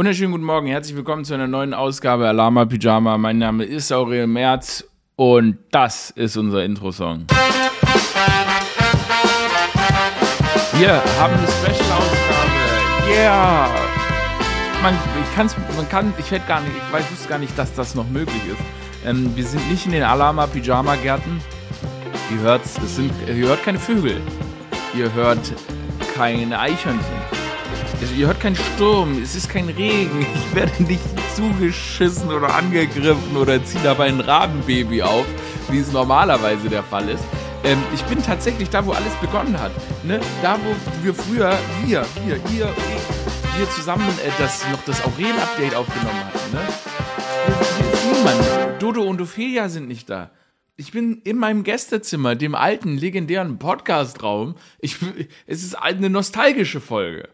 Wunderschönen guten Morgen, herzlich willkommen zu einer neuen Ausgabe Alama Pyjama. Mein Name ist Aurel Merz und das ist unser Intro-Song. Wir haben eine Special-Ausgabe. Yeah! Man, ich kann's, man kann, ich hätte gar nicht, ich weiß, wusste gar nicht, dass das noch möglich ist. Ähm, wir sind nicht in den Alama Pyjama Gärten. Ihr hört, es sind, ihr hört keine Vögel. Ihr hört keine Eichhörnchen. Ihr hört keinen Sturm, es ist kein Regen. Ich werde nicht zugeschissen oder angegriffen oder ziehe dabei ein Rabenbaby auf, wie es normalerweise der Fall ist. Ähm, ich bin tatsächlich da, wo alles begonnen hat. Ne? Da, wo wir früher, wir, wir, ihr, ich, wir zusammen äh, das, noch das Aurel-Update aufgenommen hatten. Ne? Niemand. Dodo und Ophelia sind nicht da. Ich bin in meinem Gästezimmer, dem alten, legendären Podcastraum. Ich, es ist eine nostalgische Folge.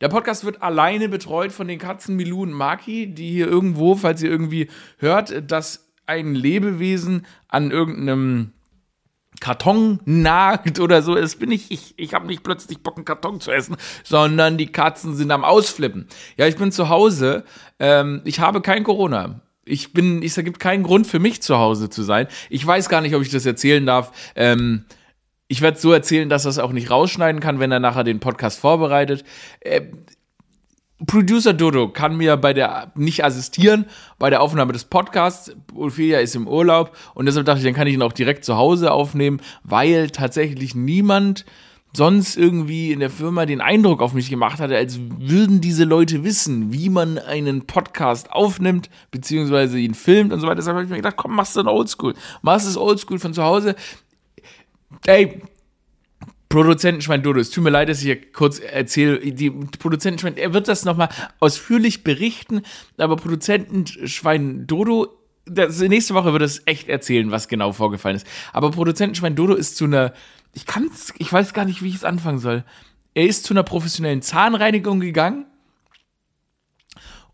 Der Podcast wird alleine betreut von den Katzen Milou und Maki, die hier irgendwo, falls ihr irgendwie hört, dass ein Lebewesen an irgendeinem Karton nagt oder so. Das bin ich. Ich, ich habe nicht plötzlich Bock, einen Karton zu essen, sondern die Katzen sind am Ausflippen. Ja, ich bin zu Hause. Ähm, ich habe kein Corona. Ich bin, es gibt keinen Grund für mich zu Hause zu sein. Ich weiß gar nicht, ob ich das erzählen darf. Ähm, ich werde es so erzählen, dass er es auch nicht rausschneiden kann, wenn er nachher den Podcast vorbereitet. Äh, Producer Dodo kann mir bei der nicht assistieren bei der Aufnahme des Podcasts. Ophelia ist im Urlaub und deshalb dachte ich, dann kann ich ihn auch direkt zu Hause aufnehmen, weil tatsächlich niemand sonst irgendwie in der Firma den Eindruck auf mich gemacht hatte, als würden diese Leute wissen, wie man einen Podcast aufnimmt, beziehungsweise ihn filmt und so weiter. Deshalb habe ich mir gedacht, komm, machst du ein Oldschool. Machst es Oldschool von zu Hause ey, Produzentenschwein Dodo, es tut mir leid, dass ich hier kurz erzähle, die Produzentenschwein, er wird das nochmal ausführlich berichten, aber Produzentenschwein Dodo, das, nächste Woche wird es echt erzählen, was genau vorgefallen ist. Aber Produzentenschwein Dodo ist zu einer, ich kann's, ich weiß gar nicht, wie ich es anfangen soll. Er ist zu einer professionellen Zahnreinigung gegangen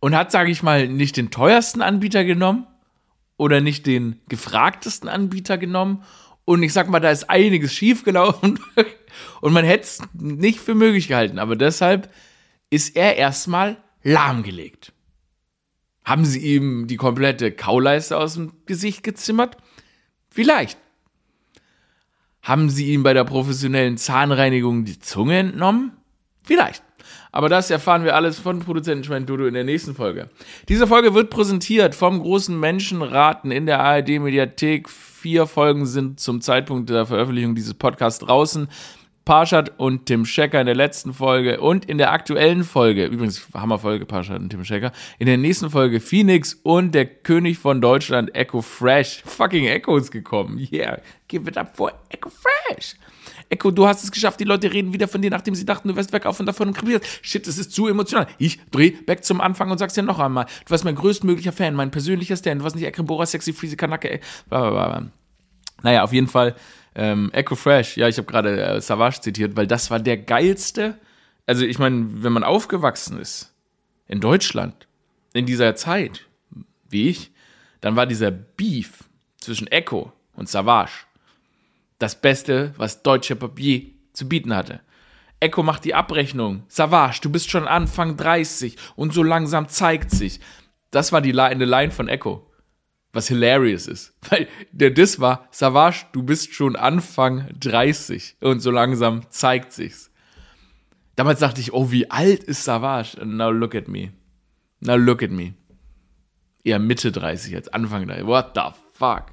und hat, sage ich mal, nicht den teuersten Anbieter genommen oder nicht den gefragtesten Anbieter genommen und ich sag mal, da ist einiges schiefgelaufen und man hätte es nicht für möglich gehalten. Aber deshalb ist er erstmal lahmgelegt. Haben sie ihm die komplette Kauleiste aus dem Gesicht gezimmert? Vielleicht. Haben sie ihm bei der professionellen Zahnreinigung die Zunge entnommen? Vielleicht. Aber das erfahren wir alles von Produzentenschwein Dodo in der nächsten Folge. Diese Folge wird präsentiert vom großen Menschenraten in der ARD Mediathek Vier Folgen sind zum Zeitpunkt der Veröffentlichung dieses Podcasts draußen. Parshad und Tim Schecker in der letzten Folge und in der aktuellen Folge, übrigens Hammerfolge Parshad und Tim Schecker, in der nächsten Folge Phoenix und der König von Deutschland Echo Fresh. Fucking Echo ist gekommen. Yeah, give it up for Echo Fresh. Echo, du hast es geschafft, die Leute reden wieder von dir, nachdem sie dachten, du wärst weg auf und davon krepiert. Shit, das ist zu emotional. Ich dreh back zum Anfang und sag's dir noch einmal. Du warst mein größtmöglicher Fan, mein persönlicher Stan. Du warst nicht Ekrembora, Sexy, Freezy, Kanake. Blablabla. Naja, auf jeden Fall. Ähm, Echo Fresh, ja, ich habe gerade äh, Savage zitiert, weil das war der geilste. Also, ich meine, wenn man aufgewachsen ist in Deutschland, in dieser Zeit, wie ich, dann war dieser Beef zwischen Echo und Savage das Beste, was deutscher Papier zu bieten hatte. Echo macht die Abrechnung. Savage, du bist schon Anfang 30 und so langsam zeigt sich. Das war die Line, Line von Echo. Was hilarious ist. Weil der Diss war, Savage, du bist schon Anfang 30 und so langsam zeigt sich's. Damals dachte ich, oh, wie alt ist Savage? Now look at me. Now look at me. Eher Mitte 30 als Anfang 30. What the fuck?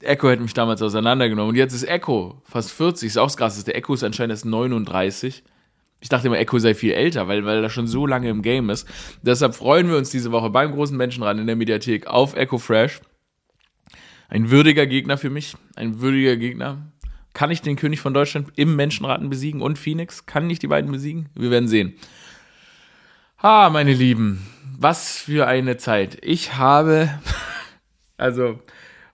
Echo hätte mich damals auseinandergenommen. Und jetzt ist Echo fast 40, ist auch das krasseste. Echo ist anscheinend erst 39. Ich dachte immer, Echo sei viel älter, weil, weil er schon so lange im Game ist. Deshalb freuen wir uns diese Woche beim großen Menschenrand in der Mediathek auf Echo Fresh. Ein würdiger Gegner für mich. Ein würdiger Gegner. Kann ich den König von Deutschland im Menschenraten besiegen und Phoenix? Kann ich die beiden besiegen? Wir werden sehen. Ha, meine Lieben. Was für eine Zeit. Ich habe, also,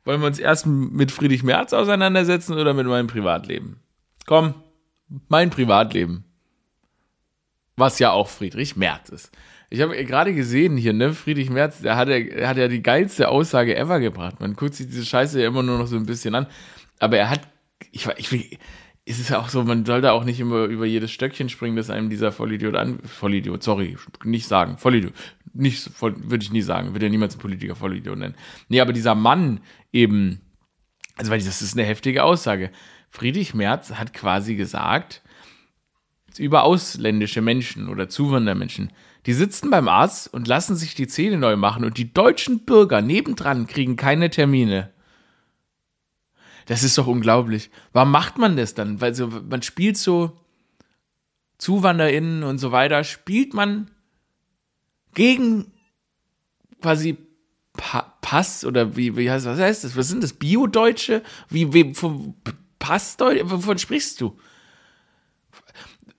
wollen wir uns erst mit Friedrich Merz auseinandersetzen oder mit meinem Privatleben? Komm, mein Privatleben. Was ja auch Friedrich Merz ist. Ich habe gerade gesehen hier, ne, Friedrich Merz, der hat, ja, hat ja die geilste Aussage ever gebracht. Man guckt sich diese Scheiße ja immer nur noch so ein bisschen an. Aber er hat, ich, ich, ist es auch so, man sollte auch nicht immer über jedes Stöckchen springen, das einem dieser Vollidiot an, Vollidiot, sorry, nicht sagen, Vollidiot, Nicht, würde ich nie sagen, würde ja niemals ein Politiker Vollidiot nennen. Nee, aber dieser Mann eben, also weil das ist eine heftige Aussage. Friedrich Merz hat quasi gesagt, über ausländische Menschen oder Zuwandermenschen, die sitzen beim Arzt und lassen sich die Zähne neu machen und die deutschen Bürger nebendran kriegen keine Termine. Das ist doch unglaublich. Warum macht man das dann? Weil so, man spielt so ZuwanderInnen und so weiter, spielt man gegen quasi pa Pass oder wie, wie heißt was heißt das? Was sind das? Bio-Deutsche? Wie, wie vom Passdeutsche? Wovon sprichst du?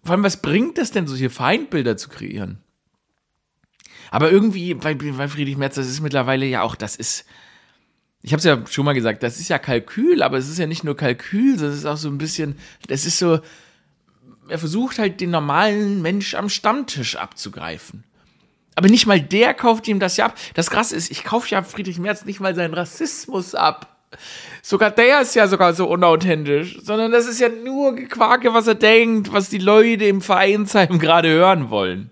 Vor allem, was bringt das denn, solche Feindbilder zu kreieren? Aber irgendwie, bei, bei Friedrich Merz, das ist mittlerweile ja auch, das ist, ich habe es ja schon mal gesagt, das ist ja Kalkül, aber es ist ja nicht nur Kalkül, das ist auch so ein bisschen, das ist so, er versucht halt den normalen Mensch am Stammtisch abzugreifen. Aber nicht mal der kauft ihm das ja ab. Das Krasse ist, ich kaufe ja Friedrich Merz nicht mal seinen Rassismus ab. Sogar der ist ja sogar so unauthentisch, sondern das ist ja nur Gequake, was er denkt, was die Leute im Vereinsheim gerade hören wollen.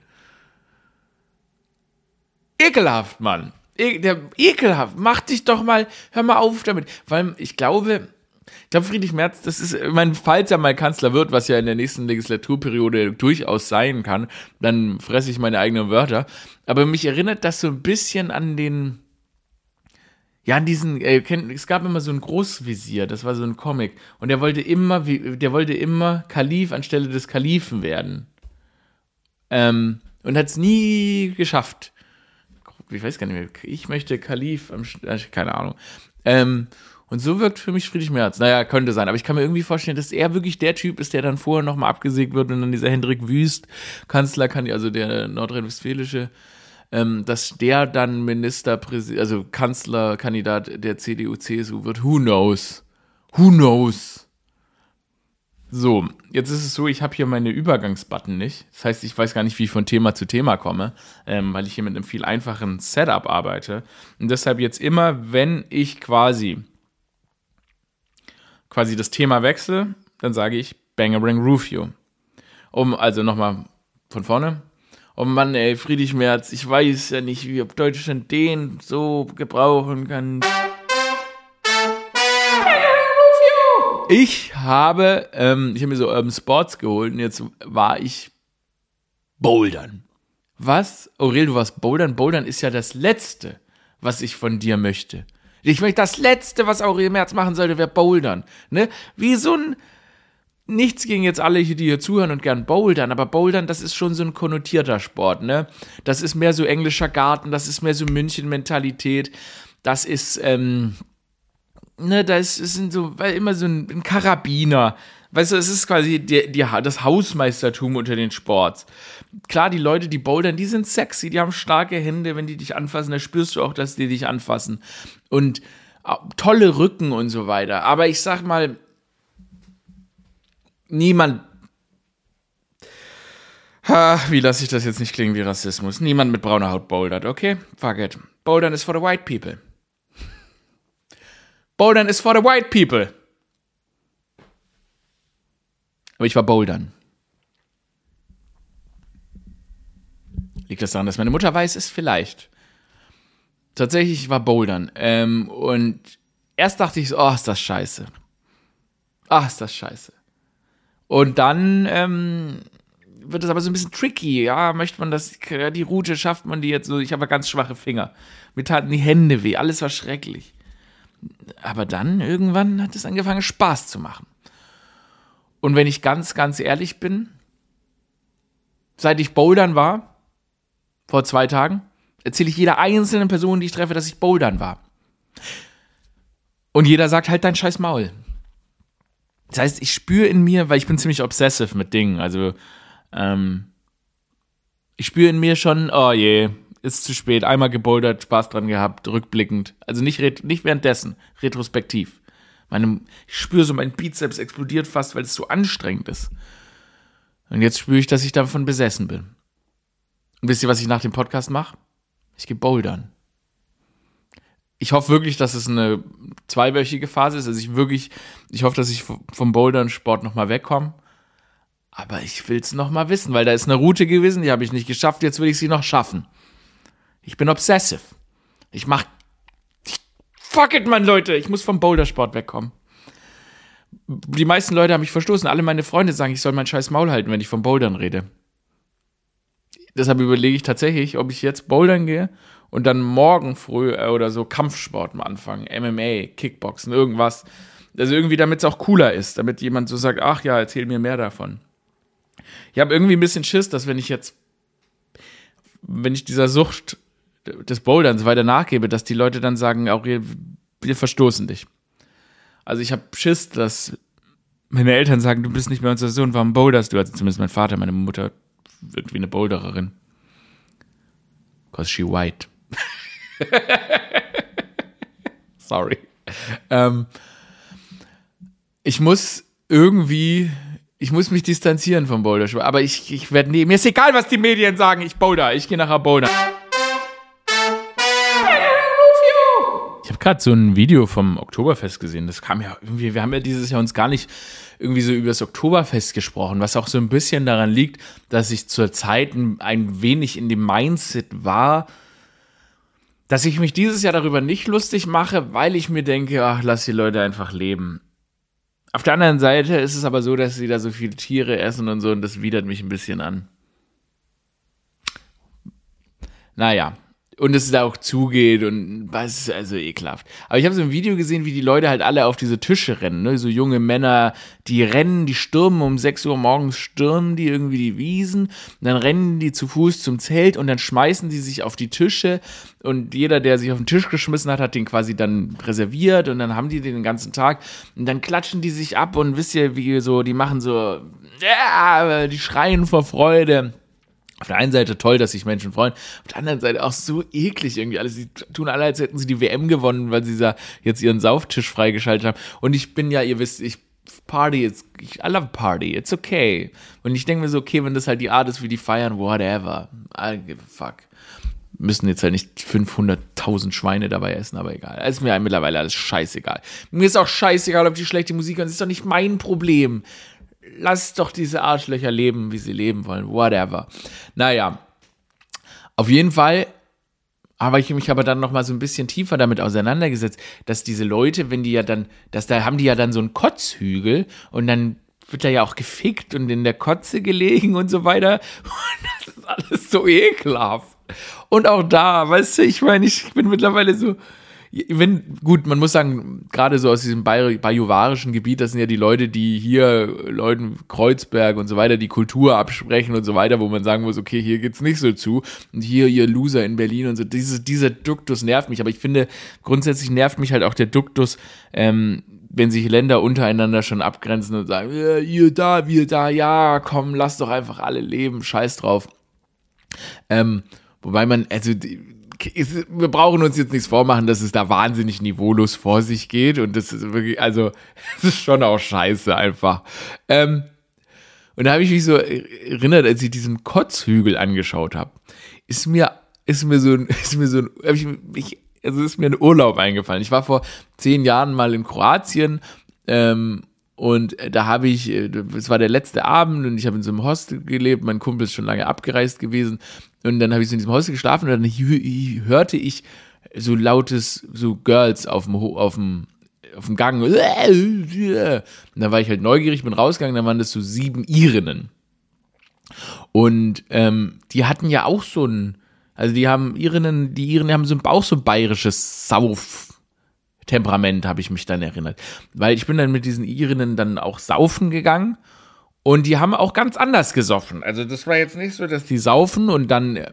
Ekelhaft, Mann. E der, ekelhaft. Mach dich doch mal, hör mal auf damit. Weil ich glaube, ich glaube, Friedrich Merz, das ist, ich meine, falls er mal Kanzler wird, was ja in der nächsten Legislaturperiode durchaus sein kann, dann fresse ich meine eigenen Wörter. Aber mich erinnert das so ein bisschen an den, ja, an diesen, äh, es gab immer so ein Großvisier, das war so ein Comic. Und der wollte immer, der wollte immer Kalif anstelle des Kalifen werden. Ähm, und hat es nie geschafft ich weiß gar nicht mehr, ich möchte Kalif, äh, keine Ahnung. Ähm, und so wirkt für mich Friedrich Merz. Naja, könnte sein. Aber ich kann mir irgendwie vorstellen, dass er wirklich der Typ ist, der dann vorher nochmal abgesägt wird und dann dieser Hendrik Wüst, Kanzler, also der nordrhein-westfälische, ähm, dass der dann Ministerpräsident, also Kanzlerkandidat der CDU-CSU wird. Who knows? Who knows? So, jetzt ist es so, ich habe hier meine Übergangsbutton nicht. Das heißt, ich weiß gar nicht, wie ich von Thema zu Thema komme, ähm, weil ich hier mit einem viel einfachen Setup arbeite. Und deshalb jetzt immer, wenn ich quasi quasi das Thema wechsle, dann sage ich Bangerang Rufio. Um, also nochmal von vorne. Oh Mann, ey, Friedrich Merz, ich weiß ja nicht, wie ob Deutschland den so gebrauchen kann. Ich habe, ähm, ich habe mir so Urban Sports geholt und jetzt war ich bouldern. Was? Aurel, du warst bouldern? Bouldern ist ja das Letzte, was ich von dir möchte. Ich möchte das Letzte, was Aurel Merz machen sollte, wäre bouldern. Ne? Wie so ein, nichts gegen jetzt alle, die hier zuhören und gern bouldern, aber bouldern, das ist schon so ein konnotierter Sport, ne? Das ist mehr so englischer Garten, das ist mehr so München-Mentalität, das ist, ähm, ne, da ist, ist so, weil immer so ein, ein, Karabiner. Weißt du, es ist quasi die, die, das Hausmeistertum unter den Sports. Klar, die Leute, die bouldern, die sind sexy, die haben starke Hände, wenn die dich anfassen, da spürst du auch, dass die dich anfassen. Und äh, tolle Rücken und so weiter. Aber ich sag mal, niemand. Ha, wie lasse ich das jetzt nicht klingen wie Rassismus? Niemand mit brauner Haut bouldert, okay? Fuck it. Bouldern ist for the white people. Bouldern is for the white people. Aber ich war Bouldern. Liegt das daran, dass meine Mutter weiß ist? Vielleicht. Tatsächlich, ich war Bouldern. Ähm, und erst dachte ich so, oh, ist das scheiße. Ach, ist das scheiße. Und dann ähm, wird es aber so ein bisschen tricky. Ja, möchte man das, die Route schafft man die jetzt so. Ich habe ganz schwache Finger. Mir taten die Hände weh. Alles war schrecklich aber dann irgendwann hat es angefangen, Spaß zu machen. Und wenn ich ganz, ganz ehrlich bin, seit ich Bouldern war, vor zwei Tagen, erzähle ich jeder einzelnen Person, die ich treffe, dass ich Bouldern war. Und jeder sagt halt dein scheiß Maul. Das heißt, ich spüre in mir, weil ich bin ziemlich obsessive mit Dingen, also ähm, ich spüre in mir schon, oh je, ist zu spät, einmal gebouldert, Spaß dran gehabt, rückblickend. Also nicht, nicht währenddessen, retrospektiv. Meine, ich spüre so, mein Bizeps explodiert fast, weil es so anstrengend ist. Und jetzt spüre ich, dass ich davon besessen bin. Und wisst ihr, was ich nach dem Podcast mache? Ich gehe bouldern. Ich hoffe wirklich, dass es eine zweiwöchige Phase ist. Also ich wirklich, ich hoffe, dass ich vom Bouldern-Sport nochmal wegkomme. Aber ich will es nochmal wissen, weil da ist eine Route gewesen, die habe ich nicht geschafft, jetzt will ich sie noch schaffen. Ich bin obsessive. Ich mach. Fuck it, Mann, Leute. Ich muss vom Bouldersport wegkommen. Die meisten Leute haben mich verstoßen. Alle meine Freunde sagen, ich soll mein scheiß Maul halten, wenn ich vom Bouldern rede. Deshalb überlege ich tatsächlich, ob ich jetzt Bouldern gehe und dann morgen früh äh, oder so Kampfsport mal anfangen. MMA, Kickboxen, irgendwas. Also irgendwie, damit es auch cooler ist. Damit jemand so sagt, ach ja, erzähl mir mehr davon. Ich habe irgendwie ein bisschen Schiss, dass wenn ich jetzt, wenn ich dieser Sucht des Boulderns weiter nachgebe, dass die Leute dann sagen, auch wir, wir verstoßen dich. Also ich habe Schiss, dass meine Eltern sagen, du bist nicht mehr unser Sohn, warum boulderst du? Also zumindest mein Vater, meine Mutter, irgendwie eine Bouldererin. Cause she white. Sorry. Ähm, ich muss irgendwie, ich muss mich distanzieren vom Boulder. Aber ich, ich werde nie, mir ist egal, was die Medien sagen, ich boulder, ich gehe nachher boulder. Ich habe gerade so ein Video vom Oktoberfest gesehen. Das kam ja irgendwie, wir haben ja dieses Jahr uns gar nicht irgendwie so über das Oktoberfest gesprochen, was auch so ein bisschen daran liegt, dass ich zur Zeit ein wenig in dem Mindset war, dass ich mich dieses Jahr darüber nicht lustig mache, weil ich mir denke, ach, lass die Leute einfach leben. Auf der anderen Seite ist es aber so, dass sie da so viele Tiere essen und so und das widert mich ein bisschen an. Naja, und es da auch zugeht und was also ekelhaft. Aber ich habe so ein Video gesehen, wie die Leute halt alle auf diese Tische rennen, ne? so junge Männer, die rennen, die stürmen um 6 Uhr morgens stürmen die irgendwie die Wiesen, dann rennen die zu Fuß zum Zelt und dann schmeißen die sich auf die Tische und jeder, der sich auf den Tisch geschmissen hat, hat den quasi dann reserviert und dann haben die den ganzen Tag und dann klatschen die sich ab und wisst ihr, wie so, die machen so, ja, die schreien vor Freude auf der einen Seite toll, dass sich Menschen freuen, auf der anderen Seite auch so eklig irgendwie alles. Sie tun alle, als hätten sie die WM gewonnen, weil sie da jetzt ihren Sauftisch freigeschaltet haben. Und ich bin ja, ihr wisst, ich Party, it's, I love Party, it's okay. Und ich denke mir so, okay, wenn das halt die Art ist, wie die feiern, whatever. I give a fuck. Müssen jetzt halt nicht 500.000 Schweine dabei essen, aber egal. Ist mir mittlerweile alles scheißegal. Mir ist auch scheißegal, ob die schlechte Musik hören. Das ist doch nicht mein Problem lass doch diese Arschlöcher leben, wie sie leben wollen, whatever. Naja, auf jeden Fall habe ich mich aber dann noch mal so ein bisschen tiefer damit auseinandergesetzt, dass diese Leute, wenn die ja dann, dass da haben die ja dann so einen Kotzhügel und dann wird da ja auch gefickt und in der Kotze gelegen und so weiter. Und das ist alles so ekelhaft. Und auch da, weißt du, ich meine, ich bin mittlerweile so, wenn, gut, man muss sagen, gerade so aus diesem bajuwarischen Gebiet, das sind ja die Leute, die hier, Leuten Kreuzberg und so weiter, die Kultur absprechen und so weiter, wo man sagen muss, okay, hier geht's nicht so zu. Und hier, ihr Loser in Berlin und so, diese, dieser Duktus nervt mich. Aber ich finde, grundsätzlich nervt mich halt auch der Duktus, ähm, wenn sich Länder untereinander schon abgrenzen und sagen, ja, ihr da, wir da, ja, komm, lass doch einfach alle leben, scheiß drauf. Ähm, wobei man, also, wir brauchen uns jetzt nichts vormachen, dass es da wahnsinnig niveaulos vor sich geht. Und das ist wirklich, also, das ist schon auch scheiße einfach. Ähm, und da habe ich mich so erinnert, als ich diesen Kotzhügel angeschaut habe, ist mir, ist mir so ein, ist mir so ein, hab ich mich, also ist mir ein Urlaub eingefallen. Ich war vor zehn Jahren mal in Kroatien, ähm, und da habe ich, es war der letzte Abend und ich habe in so einem Hostel gelebt, mein Kumpel ist schon lange abgereist gewesen und dann habe ich so in diesem Hostel geschlafen und dann hörte ich so lautes, so Girls auf dem, auf dem, auf dem Gang. Und dann war ich halt neugierig, bin rausgegangen, dann waren das so sieben Irinnen. Und ähm, die hatten ja auch so ein, also die haben Irinnen, die Irinnen haben so ein auch so ein bayerisches Sauf. Temperament, habe ich mich dann erinnert. Weil ich bin dann mit diesen Irinnen dann auch saufen gegangen und die haben auch ganz anders gesoffen. Also das war jetzt nicht so, dass die saufen und dann,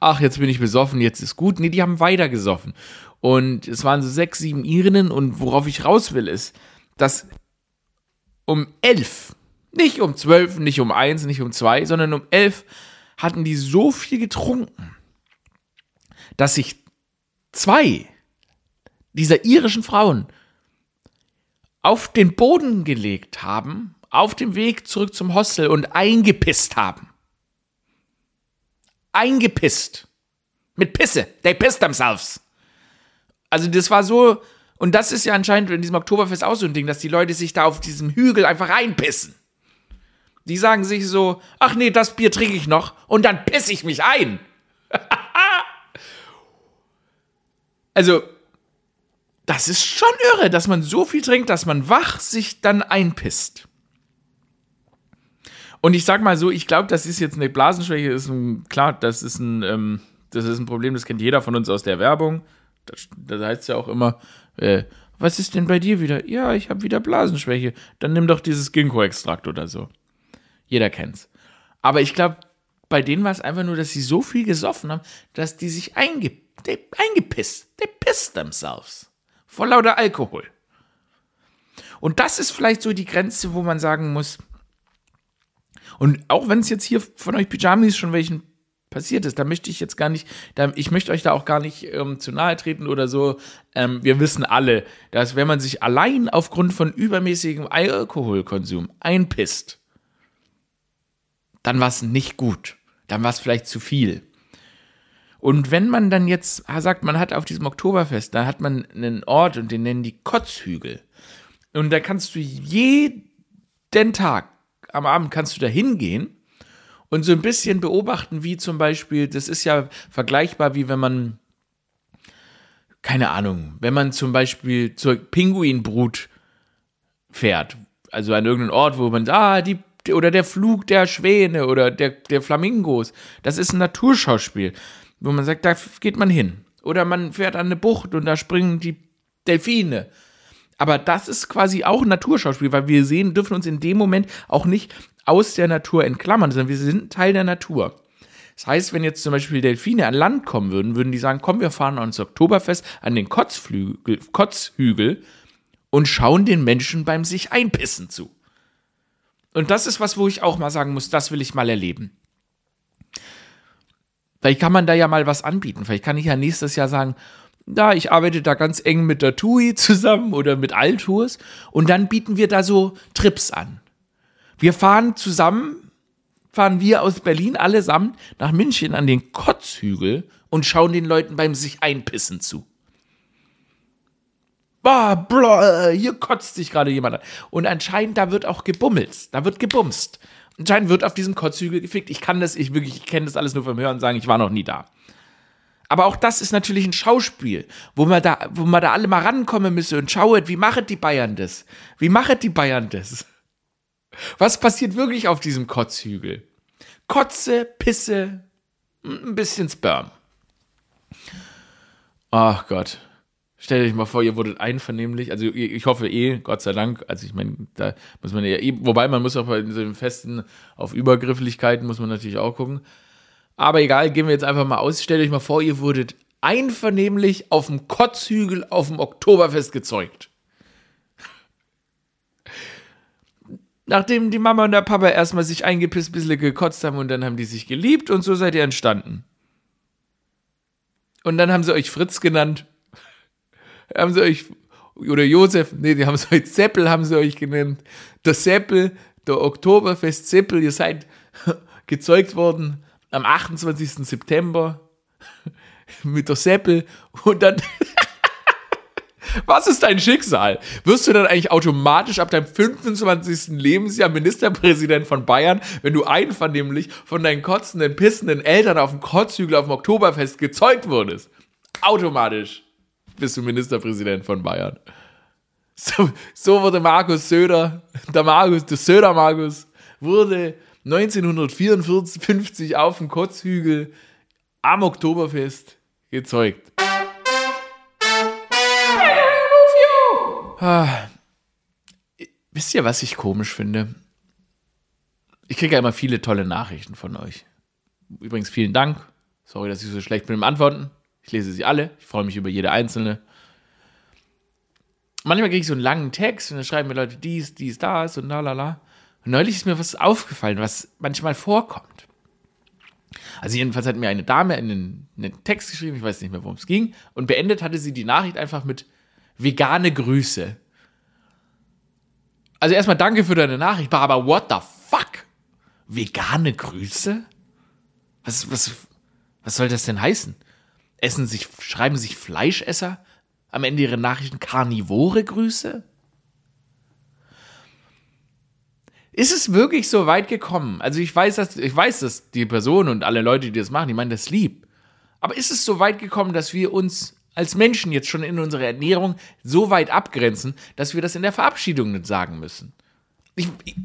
ach, jetzt bin ich besoffen, jetzt ist gut. Nee, die haben weiter gesoffen. Und es waren so sechs, sieben Irinnen und worauf ich raus will, ist, dass um elf, nicht um zwölf, nicht um eins, nicht um zwei, sondern um elf hatten die so viel getrunken, dass sich zwei dieser irischen Frauen auf den Boden gelegt haben auf dem Weg zurück zum Hostel und eingepisst haben. Eingepisst. Mit Pisse. They pissed themselves. Also das war so, und das ist ja anscheinend in diesem Oktoberfest auch so ein Ding, dass die Leute sich da auf diesem Hügel einfach reinpissen. Die sagen sich so, ach nee, das Bier trinke ich noch und dann pisse ich mich ein. Also, das ist schon irre, dass man so viel trinkt, dass man wach sich dann einpisst. Und ich sag mal so, ich glaube, das ist jetzt eine Blasenschwäche, ist ein, klar, das ist ein, ähm, das ist ein Problem, das kennt jeder von uns aus der Werbung. Das, das heißt ja auch immer, äh, was ist denn bei dir wieder? Ja, ich habe wieder Blasenschwäche. Dann nimm doch dieses Ginkgo-Extrakt oder so. Jeder kennt's. Aber ich glaube, bei denen war es einfach nur, dass sie so viel gesoffen haben, dass die sich einge eingepisst. They pissed themselves. Vor lauter Alkohol. Und das ist vielleicht so die Grenze, wo man sagen muss, und auch wenn es jetzt hier von euch Pyjamis schon welchen passiert ist, da möchte ich jetzt gar nicht, da, ich möchte euch da auch gar nicht ähm, zu nahe treten oder so. Ähm, wir wissen alle, dass wenn man sich allein aufgrund von übermäßigem Alkoholkonsum einpisst, dann war es nicht gut. Dann war es vielleicht zu viel. Und wenn man dann jetzt sagt, man hat auf diesem Oktoberfest, da hat man einen Ort und den nennen die Kotzhügel. Und da kannst du jeden Tag am Abend kannst du da hingehen und so ein bisschen beobachten, wie zum Beispiel, das ist ja vergleichbar, wie wenn man, keine Ahnung, wenn man zum Beispiel zur Pinguinbrut fährt, also an irgendeinen Ort, wo man, ah, die, oder der Flug der Schwäne oder der, der Flamingos, das ist ein Naturschauspiel, wo man sagt, da geht man hin. Oder man fährt an eine Bucht und da springen die Delfine. Aber das ist quasi auch ein Naturschauspiel, weil wir sehen, dürfen uns in dem Moment auch nicht aus der Natur entklammern, sondern wir sind Teil der Natur. Das heißt, wenn jetzt zum Beispiel Delfine an Land kommen würden, würden die sagen, komm, wir fahren ans Oktoberfest an den Kotzflügel, Kotzhügel und schauen den Menschen beim sich einpissen zu. Und das ist was, wo ich auch mal sagen muss, das will ich mal erleben. Vielleicht kann man da ja mal was anbieten. Vielleicht kann ich ja nächstes Jahr sagen, da, ich arbeite da ganz eng mit der TUI zusammen oder mit Altours und dann bieten wir da so Trips an. Wir fahren zusammen, fahren wir aus Berlin allesamt nach München an den Kotzhügel und schauen den Leuten beim sich einpissen zu. Boah, blah, hier kotzt sich gerade jemand an. Und anscheinend, da wird auch gebummelt. Da wird gebumst. Anscheinend wird auf diesem Kotzhügel gefickt. Ich kann das, ich wirklich, ich kenne das alles nur vom Hören sagen, ich war noch nie da. Aber auch das ist natürlich ein Schauspiel, wo man da, wo man da alle mal rankommen müsse und schaut, wie machen die Bayern das? Wie machen die Bayern das? Was passiert wirklich auf diesem Kotzhügel? Kotze, Pisse, ein bisschen Sperm. Ach Gott. Stell dich mal vor, ihr wurdet einvernehmlich, also ich hoffe eh, Gott sei Dank, also ich meine, da muss man ja eh, wobei man muss auch bei so einem Festen auf Übergrifflichkeiten muss man natürlich auch gucken. Aber egal, gehen wir jetzt einfach mal aus. Stellt euch mal vor, ihr wurdet einvernehmlich auf dem Kotzhügel auf dem Oktoberfest gezeugt. Nachdem die Mama und der Papa erstmal sich eingepisst, ein bisschen gekotzt haben und dann haben die sich geliebt und so seid ihr entstanden. Und dann haben sie euch Fritz genannt. Haben sie euch, oder Josef, nee, die haben sie euch Seppel, haben sie euch genannt. Der Seppel, der Oktoberfest Seppel, ihr seid gezeugt worden am 28. September mit der Seppel und dann. Was ist dein Schicksal? Wirst du dann eigentlich automatisch ab deinem 25. Lebensjahr Ministerpräsident von Bayern, wenn du einvernehmlich von deinen kotzenden, pissenden Eltern auf dem Kotzhügel auf dem Oktoberfest gezeugt wurdest? Automatisch bist du Ministerpräsident von Bayern. So, so wurde Markus Söder, der Markus, der Söder Markus, wurde 1954 auf dem Kotzhügel am Oktoberfest gezeugt. Ah. Wisst ihr, was ich komisch finde? Ich kriege ja immer viele tolle Nachrichten von euch. Übrigens vielen Dank. Sorry, dass ich so schlecht bin im Antworten. Ich lese sie alle. Ich freue mich über jede einzelne. Manchmal kriege ich so einen langen Text und dann schreiben mir Leute dies, dies, das und la la la. Und neulich ist mir was aufgefallen, was manchmal vorkommt. Also jedenfalls hat mir eine Dame einen, einen Text geschrieben, ich weiß nicht mehr, worum es ging, und beendet hatte sie die Nachricht einfach mit vegane Grüße. Also erstmal danke für deine Nachricht, aber what the fuck? Vegane Grüße? Was, was, was soll das denn heißen? Essen sich, schreiben sich Fleischesser am Ende ihrer Nachrichten karnivore Grüße? Ist es wirklich so weit gekommen? Also ich weiß, dass, ich weiß, dass die Person und alle Leute, die das machen, die meinen das lieb. Aber ist es so weit gekommen, dass wir uns als Menschen jetzt schon in unserer Ernährung so weit abgrenzen, dass wir das in der Verabschiedung nicht sagen müssen. Ich, ich,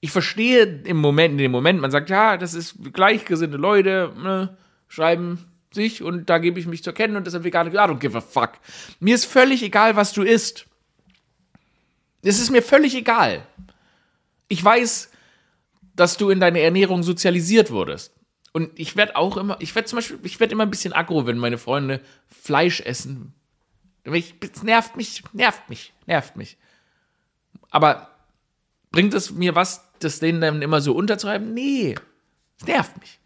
ich verstehe im Moment, in dem Moment, man sagt, ja, das ist gleichgesinnte Leute, ne, schreiben sich und da gebe ich mich zu erkennen und deshalb vegane, I don't give a fuck. Mir ist völlig egal, was du isst. Es ist mir völlig egal. Ich weiß, dass du in deine Ernährung sozialisiert wurdest. Und ich werde auch immer, ich werde zum Beispiel, ich werde immer ein bisschen aggro, wenn meine Freunde Fleisch essen. Es nervt mich, nervt mich, nervt mich. Aber bringt es mir was, das denen dann immer so unterzureiben? Nee, es nervt mich.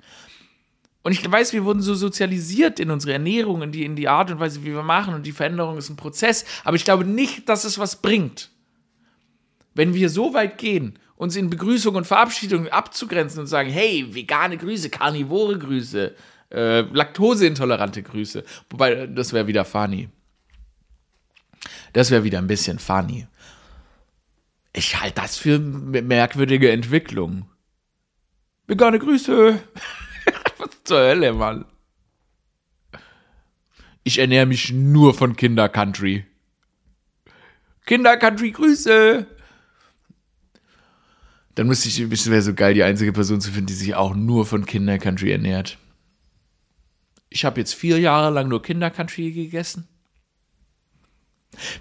Und ich weiß, wir wurden so sozialisiert in unsere Ernährung, in die, in die Art und Weise, wie wir machen. Und die Veränderung ist ein Prozess. Aber ich glaube nicht, dass es was bringt. Wenn wir so weit gehen, uns in Begrüßung und Verabschiedung abzugrenzen und sagen, hey, vegane Grüße, karnivore Grüße, äh, laktoseintolerante Grüße. Wobei, das wäre wieder funny. Das wäre wieder ein bisschen funny. Ich halte das für merkwürdige Entwicklung. Vegane Grüße. Zur Hölle, Mann? Ich ernähre mich nur von Kinder-Country. Kinder-Country, Grüße! Dann müsste ich, es wäre so geil, die einzige Person zu finden, die sich auch nur von Kinder-Country ernährt. Ich habe jetzt vier Jahre lang nur Kinder-Country gegessen.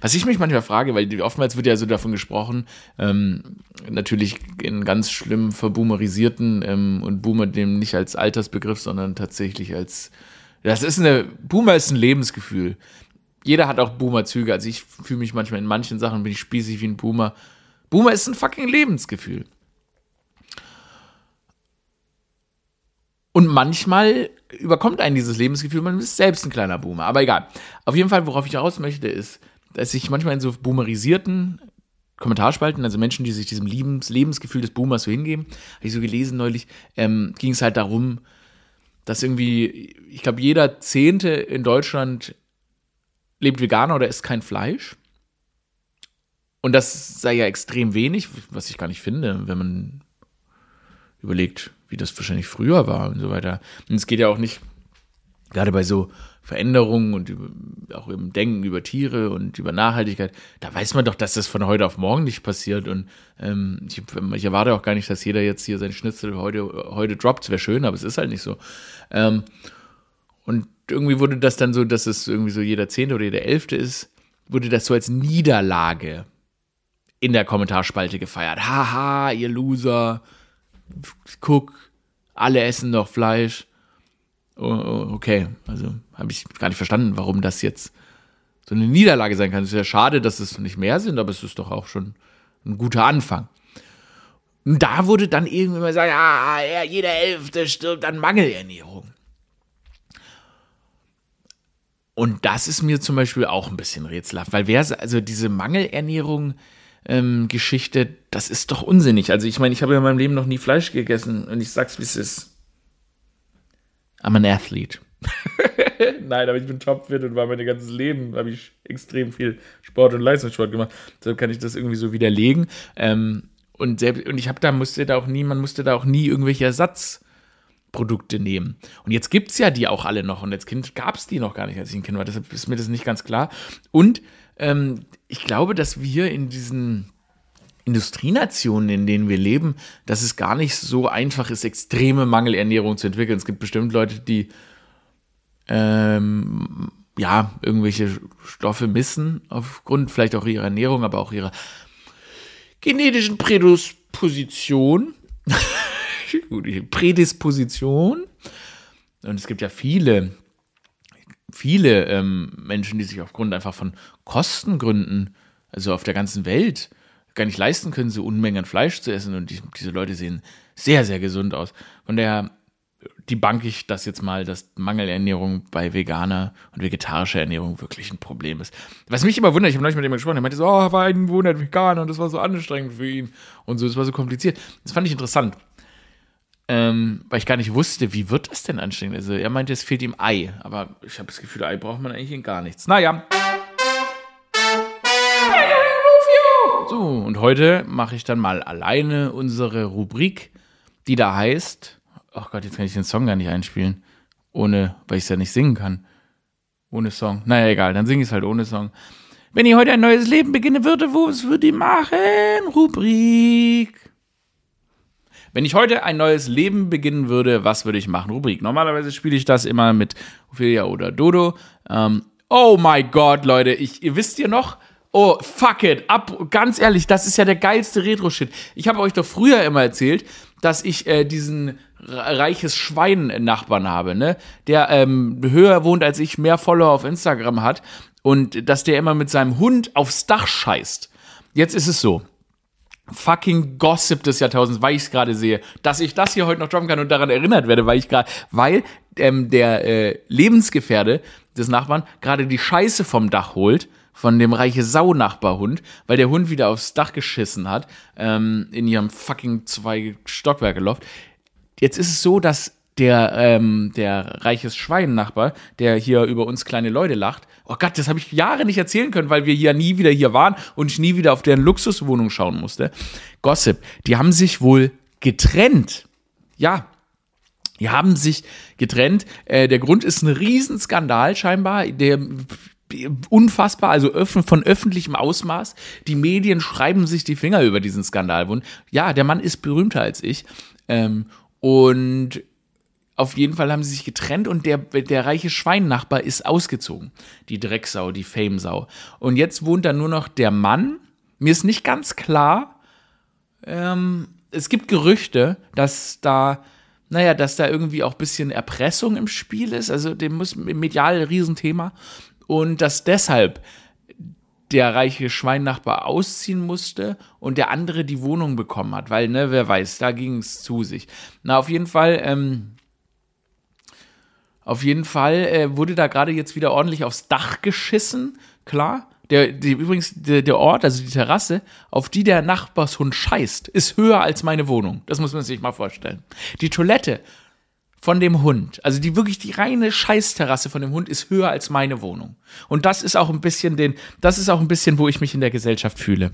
Was ich mich manchmal frage, weil oftmals wird ja so davon gesprochen, ähm, natürlich in ganz schlimm verboomerisierten ähm, und Boomer dem nicht als Altersbegriff, sondern tatsächlich als, das ist eine, Boomer ist ein Lebensgefühl. Jeder hat auch Boomer-Züge, also ich fühle mich manchmal in manchen Sachen, bin ich spießig wie ein Boomer. Boomer ist ein fucking Lebensgefühl. Und manchmal überkommt einen dieses Lebensgefühl, man ist selbst ein kleiner Boomer. Aber egal. Auf jeden Fall, worauf ich raus möchte, ist, dass ich manchmal in so boomerisierten Kommentarspalten, also Menschen, die sich diesem Lebens Lebensgefühl des Boomers so hingeben, habe ich so gelesen neulich, ähm, ging es halt darum, dass irgendwie, ich glaube, jeder Zehnte in Deutschland lebt veganer oder isst kein Fleisch. Und das sei ja extrem wenig, was ich gar nicht finde, wenn man überlegt, wie das wahrscheinlich früher war und so weiter. Und es geht ja auch nicht, gerade bei so Veränderungen und auch im Denken über Tiere und über Nachhaltigkeit, da weiß man doch, dass das von heute auf morgen nicht passiert. Und ähm, ich, ich, erwarte auch gar nicht, dass jeder jetzt hier seinen Schnitzel heute, heute droppt. Wäre schön, aber es ist halt nicht so. Ähm, und irgendwie wurde das dann so, dass es irgendwie so jeder Zehnte oder jeder Elfte ist, wurde das so als Niederlage in der Kommentarspalte gefeiert. Haha, ihr Loser. Guck, alle essen doch Fleisch. Oh, oh, okay, also habe ich gar nicht verstanden, warum das jetzt so eine Niederlage sein kann. Es ist ja schade, dass es nicht mehr sind, aber es ist doch auch schon ein guter Anfang. Und da wurde dann irgendwann gesagt, ja, jeder Elfte stirbt an Mangelernährung. Und das ist mir zum Beispiel auch ein bisschen rätselhaft, weil wer, also diese Mangelernährung, ähm, Geschichte, das ist doch unsinnig. Also ich meine, ich habe in meinem Leben noch nie Fleisch gegessen und ich sag's, wie es ist. I'm an athlete. Nein, aber ich bin topfit und war mein ganzes Leben, habe ich extrem viel Sport und Leistungssport gemacht. Deshalb kann ich das irgendwie so widerlegen. Ähm, und, selbst, und ich habe da, musste da auch nie, man musste da auch nie irgendwelche Ersatzprodukte nehmen. Und jetzt gibt es ja die auch alle noch. Und als Kind gab es die noch gar nicht, als ich ein Kind war. Deshalb ist mir das nicht ganz klar. Und ähm, ich glaube, dass wir in diesen Industrienationen, in denen wir leben, dass es gar nicht so einfach ist, extreme Mangelernährung zu entwickeln. Es gibt bestimmt Leute, die ähm, ja irgendwelche Stoffe missen, aufgrund vielleicht auch ihrer Ernährung, aber auch ihrer genetischen Prädisposition. Prädisposition. Und es gibt ja viele, viele ähm, Menschen, die sich aufgrund einfach von Kostengründen, also auf der ganzen Welt, gar nicht leisten können, so Unmengen Fleisch zu essen. Und die, diese Leute sehen sehr, sehr gesund aus. Von daher die bank ich das jetzt mal, dass Mangelernährung bei veganer und vegetarischer Ernährung wirklich ein Problem ist. Was mich immer wundert, ich habe neulich mit jemandem gesprochen, der meinte so, oh, war ein Monat Veganer und das war so anstrengend für ihn und so, das war so kompliziert. Das fand ich interessant. Ähm, weil ich gar nicht wusste, wie wird das denn anstrengend? Also er meinte, es fehlt ihm Ei, aber ich habe das Gefühl, Ei braucht man eigentlich in gar nichts. Naja. Und heute mache ich dann mal alleine unsere Rubrik, die da heißt, ach Gott, jetzt kann ich den Song gar nicht einspielen, ohne, weil ich es ja nicht singen kann. Ohne Song. Naja, egal, dann singe ich es halt ohne Song. Wenn ich heute ein neues Leben beginne würde, was würde ich machen? Rubrik. Wenn ich heute ein neues Leben beginnen würde, was würde ich machen? Rubrik. Normalerweise spiele ich das immer mit Ophelia oder Dodo. Ähm, oh my God, Leute, ich, ihr wisst ja noch, Oh, fuck it. Ab, ganz ehrlich, das ist ja der geilste Retro-Shit. Ich habe euch doch früher immer erzählt, dass ich äh, diesen reiches Schwein-Nachbarn habe, ne? Der ähm, höher wohnt als ich, mehr Follower auf Instagram hat und dass der immer mit seinem Hund aufs Dach scheißt. Jetzt ist es so. Fucking Gossip des Jahrtausends, weil ich es gerade sehe, dass ich das hier heute noch droppen kann und daran erinnert werde, weil ich gerade, weil ähm, der äh, Lebensgefährde des Nachbarn gerade die Scheiße vom Dach holt von dem reiche Sau-Nachbarhund, weil der Hund wieder aufs Dach geschissen hat, ähm, in ihrem fucking zwei Stockwerke Loft. Jetzt ist es so, dass der, ähm, der reiches Schwein-Nachbar, der hier über uns kleine Leute lacht, oh Gott, das habe ich Jahre nicht erzählen können, weil wir hier nie wieder hier waren und ich nie wieder auf deren Luxuswohnung schauen musste. Gossip, die haben sich wohl getrennt. Ja, die haben sich getrennt. Äh, der Grund ist ein Riesenskandal scheinbar. Der unfassbar, also von öffentlichem Ausmaß. Die Medien schreiben sich die Finger über diesen Skandal. Und ja, der Mann ist berühmter als ich. Ähm, und auf jeden Fall haben sie sich getrennt und der, der reiche Schweinnachbar ist ausgezogen. Die Drecksau, die Famesau. Und jetzt wohnt da nur noch der Mann. Mir ist nicht ganz klar, ähm, es gibt Gerüchte, dass da, naja, dass da irgendwie auch ein bisschen Erpressung im Spiel ist. Also dem muss medial ein Riesenthema und dass deshalb der reiche Schweinnachbar ausziehen musste und der andere die Wohnung bekommen hat, weil, ne, wer weiß, da ging es zu sich. Na, auf jeden Fall, ähm, auf jeden Fall äh, wurde da gerade jetzt wieder ordentlich aufs Dach geschissen, klar. Der, die, übrigens, der, der Ort, also die Terrasse, auf die der Nachbarshund scheißt, ist höher als meine Wohnung. Das muss man sich mal vorstellen. Die Toilette von dem Hund, also die wirklich die reine Scheißterrasse von dem Hund ist höher als meine Wohnung. Und das ist auch ein bisschen den, das ist auch ein bisschen, wo ich mich in der Gesellschaft fühle.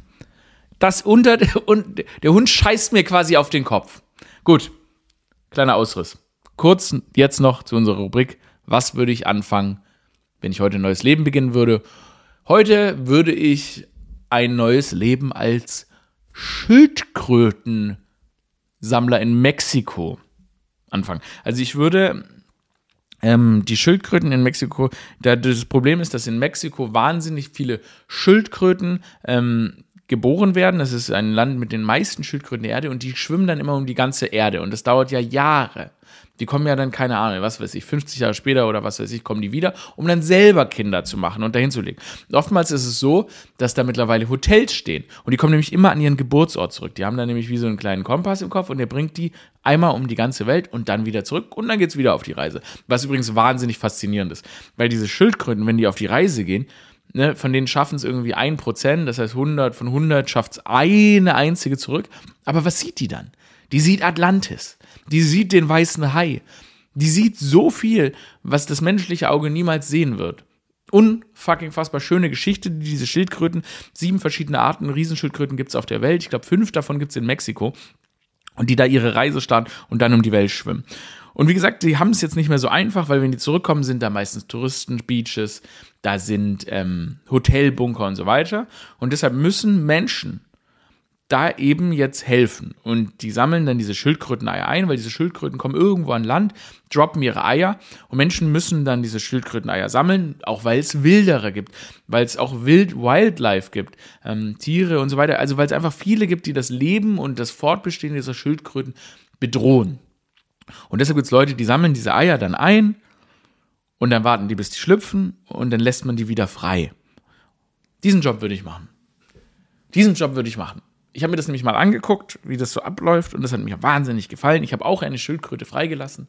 Das unter und der Hund scheißt mir quasi auf den Kopf. Gut, kleiner Ausriss. Kurz jetzt noch zu unserer Rubrik. Was würde ich anfangen, wenn ich heute ein neues Leben beginnen würde? Heute würde ich ein neues Leben als Schildkrötensammler in Mexiko anfangen. Also ich würde ähm, die Schildkröten in Mexiko, da, das Problem ist, dass in Mexiko wahnsinnig viele Schildkröten ähm, geboren werden. Das ist ein Land mit den meisten Schildkröten der Erde und die schwimmen dann immer um die ganze Erde und das dauert ja Jahre. Die kommen ja dann, keine Ahnung, was weiß ich, 50 Jahre später oder was weiß ich, kommen die wieder, um dann selber Kinder zu machen und dahin zu legen. oftmals ist es so, dass da mittlerweile Hotels stehen. Und die kommen nämlich immer an ihren Geburtsort zurück. Die haben da nämlich wie so einen kleinen Kompass im Kopf und der bringt die einmal um die ganze Welt und dann wieder zurück und dann geht's wieder auf die Reise. Was übrigens wahnsinnig faszinierend ist. Weil diese Schildkröten, wenn die auf die Reise gehen, Ne, von denen schaffen es irgendwie ein Prozent, das heißt 100 von 100 schafft es eine einzige zurück. Aber was sieht die dann? Die sieht Atlantis. Die sieht den weißen Hai. Die sieht so viel, was das menschliche Auge niemals sehen wird. Unfucking fassbar schöne Geschichte, die diese Schildkröten, sieben verschiedene Arten Riesenschildkröten gibt es auf der Welt. Ich glaube, fünf davon gibt es in Mexiko. Und die da ihre Reise starten und dann um die Welt schwimmen. Und wie gesagt, die haben es jetzt nicht mehr so einfach, weil wenn die zurückkommen, sind da meistens Touristen-Beaches, da sind ähm, Hotelbunker und so weiter. Und deshalb müssen Menschen da eben jetzt helfen. Und die sammeln dann diese Schildkröteneier ein, weil diese Schildkröten kommen irgendwo an Land, droppen ihre Eier und Menschen müssen dann diese Schildkröteneier sammeln, auch weil es Wildere gibt, weil es auch Wild Wildlife gibt, ähm, Tiere und so weiter. Also weil es einfach viele gibt, die das Leben und das Fortbestehen dieser Schildkröten bedrohen. Und deshalb gibt es Leute, die sammeln diese Eier dann ein und dann warten die, bis die schlüpfen und dann lässt man die wieder frei. Diesen Job würde ich machen. Diesen Job würde ich machen ich habe mir das nämlich mal angeguckt, wie das so abläuft, und das hat mir wahnsinnig gefallen. Ich habe auch eine Schildkröte freigelassen,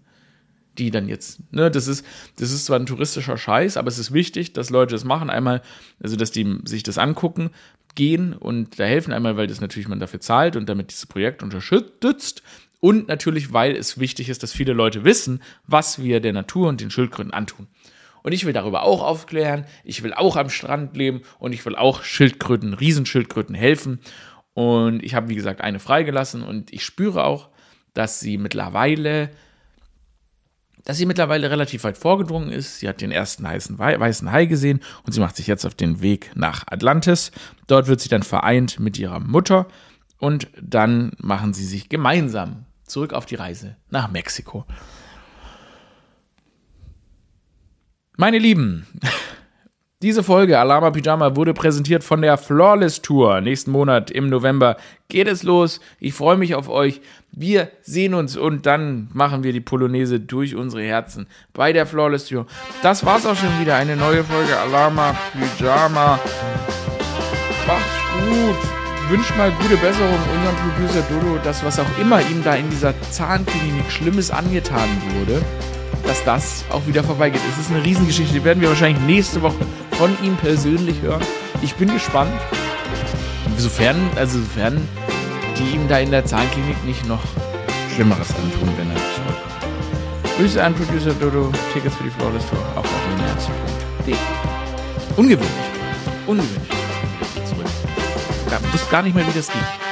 die dann jetzt, ne, das ist, das ist zwar ein touristischer Scheiß, aber es ist wichtig, dass Leute das machen. Einmal, also dass die sich das angucken, gehen und da helfen. Einmal, weil das natürlich man dafür zahlt und damit dieses Projekt unterstützt. Und natürlich, weil es wichtig ist, dass viele Leute wissen, was wir der Natur und den Schildkröten antun. Und ich will darüber auch aufklären, ich will auch am Strand leben und ich will auch Schildkröten, Riesenschildkröten helfen. Und ich habe, wie gesagt, eine freigelassen und ich spüre auch, dass sie mittlerweile dass sie mittlerweile relativ weit vorgedrungen ist. Sie hat den ersten heißen, weißen Hai gesehen und sie macht sich jetzt auf den Weg nach Atlantis. Dort wird sie dann vereint mit ihrer Mutter und dann machen sie sich gemeinsam zurück auf die Reise nach Mexiko. Meine Lieben, diese Folge Alama Pyjama wurde präsentiert von der Flawless Tour. Nächsten Monat im November geht es los. Ich freue mich auf euch. Wir sehen uns und dann machen wir die Polonaise durch unsere Herzen bei der Flawless Tour. Das war's auch schon wieder. Eine neue Folge Alama Pyjama. Macht's gut. Wünscht mal gute Besserung unserem Producer Dodo, dass was auch immer ihm da in dieser Zahnklinik Schlimmes angetan wurde dass das auch wieder vorbeigeht. Es ist eine Riesengeschichte, die werden wir wahrscheinlich nächste Woche von ihm persönlich hören. Ich bin gespannt. Sofern, also sofern die ihm da in der Zahnklinik nicht noch Schlimmeres antun, wenn er zurückkommt. Grüße an Producer Dodo, Tickets für die Flawless Tour auf offenherz.de. Ungewöhnlich. Ungewöhnlich. Zurück. Ich wusste gar nicht mehr, wie das geht.